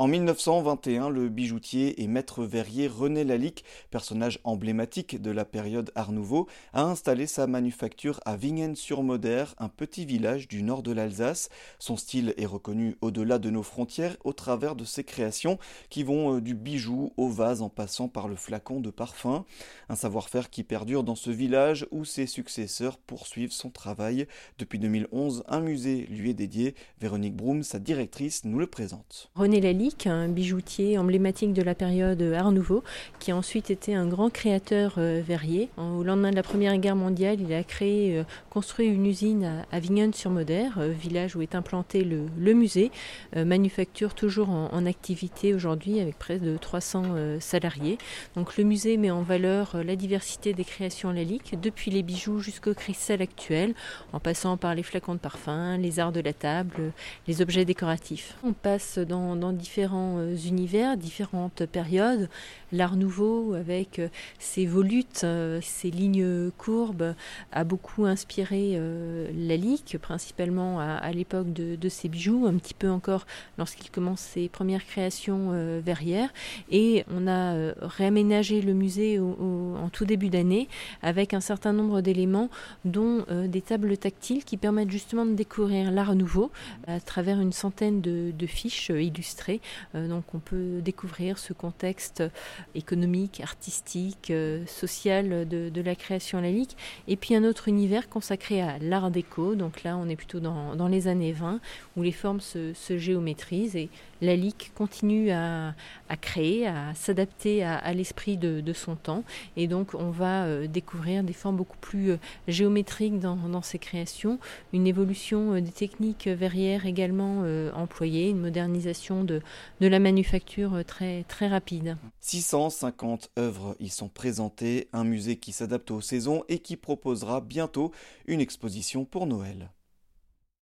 En 1921, le bijoutier et maître verrier René Lalique, personnage emblématique de la période Art Nouveau, a installé sa manufacture à Vingen-sur-Moder, un petit village du nord de l'Alsace. Son style est reconnu au-delà de nos frontières au travers de ses créations qui vont euh, du bijou au vase en passant par le flacon de parfum. Un savoir-faire qui perdure dans ce village où ses successeurs poursuivent son travail. Depuis 2011, un musée lui est dédié. Véronique Broum, sa directrice, nous le présente. Un bijoutier emblématique de la période Art Nouveau, qui a ensuite été un grand créateur euh, verrier. Au lendemain de la Première Guerre mondiale, il a créé, euh, construit une usine à Avignon-sur-Moder, euh, village où est implanté le, musée, manufacture toujours en, activité aujourd'hui avec près de 300 salariés. Donc le musée met en valeur la diversité des créations laliques, depuis les bijoux jusqu'au cristal actuel, en passant par les flacons de parfum, les arts de la table, les objets décoratifs. On passe dans différents différents euh, univers, différentes périodes. L'art nouveau, avec euh, ses volutes, euh, ses lignes courbes, a beaucoup inspiré Lalique, principalement à, l'époque de, ses bijoux, un petit peu encore lorsqu'il commence ses premières créations verrières. Et on a réaménagé le musée en tout début d'année avec un certain nombre d'éléments, dont des tables tactiles qui permettent justement de découvrir l'art nouveau à travers une centaine de fiches illustrées donc on peut découvrir ce contexte économique, artistique, euh, social de, la création lalique. Et puis un autre univers consacré à l'art déco. Donc là, on est plutôt dans, les années 20 où les formes se, géométrisent et Lalique continue à, créer, à s'adapter à, l'esprit de, son temps. Et donc on va euh, découvrir des formes beaucoup plus géométriques dans, ses créations, une évolution des techniques verrières également employées, une modernisation de, de la manufacture très, très rapide. 650 œuvres y sont présentées, un musée qui s'adapte aux saisons et qui proposera bientôt une exposition pour Noël.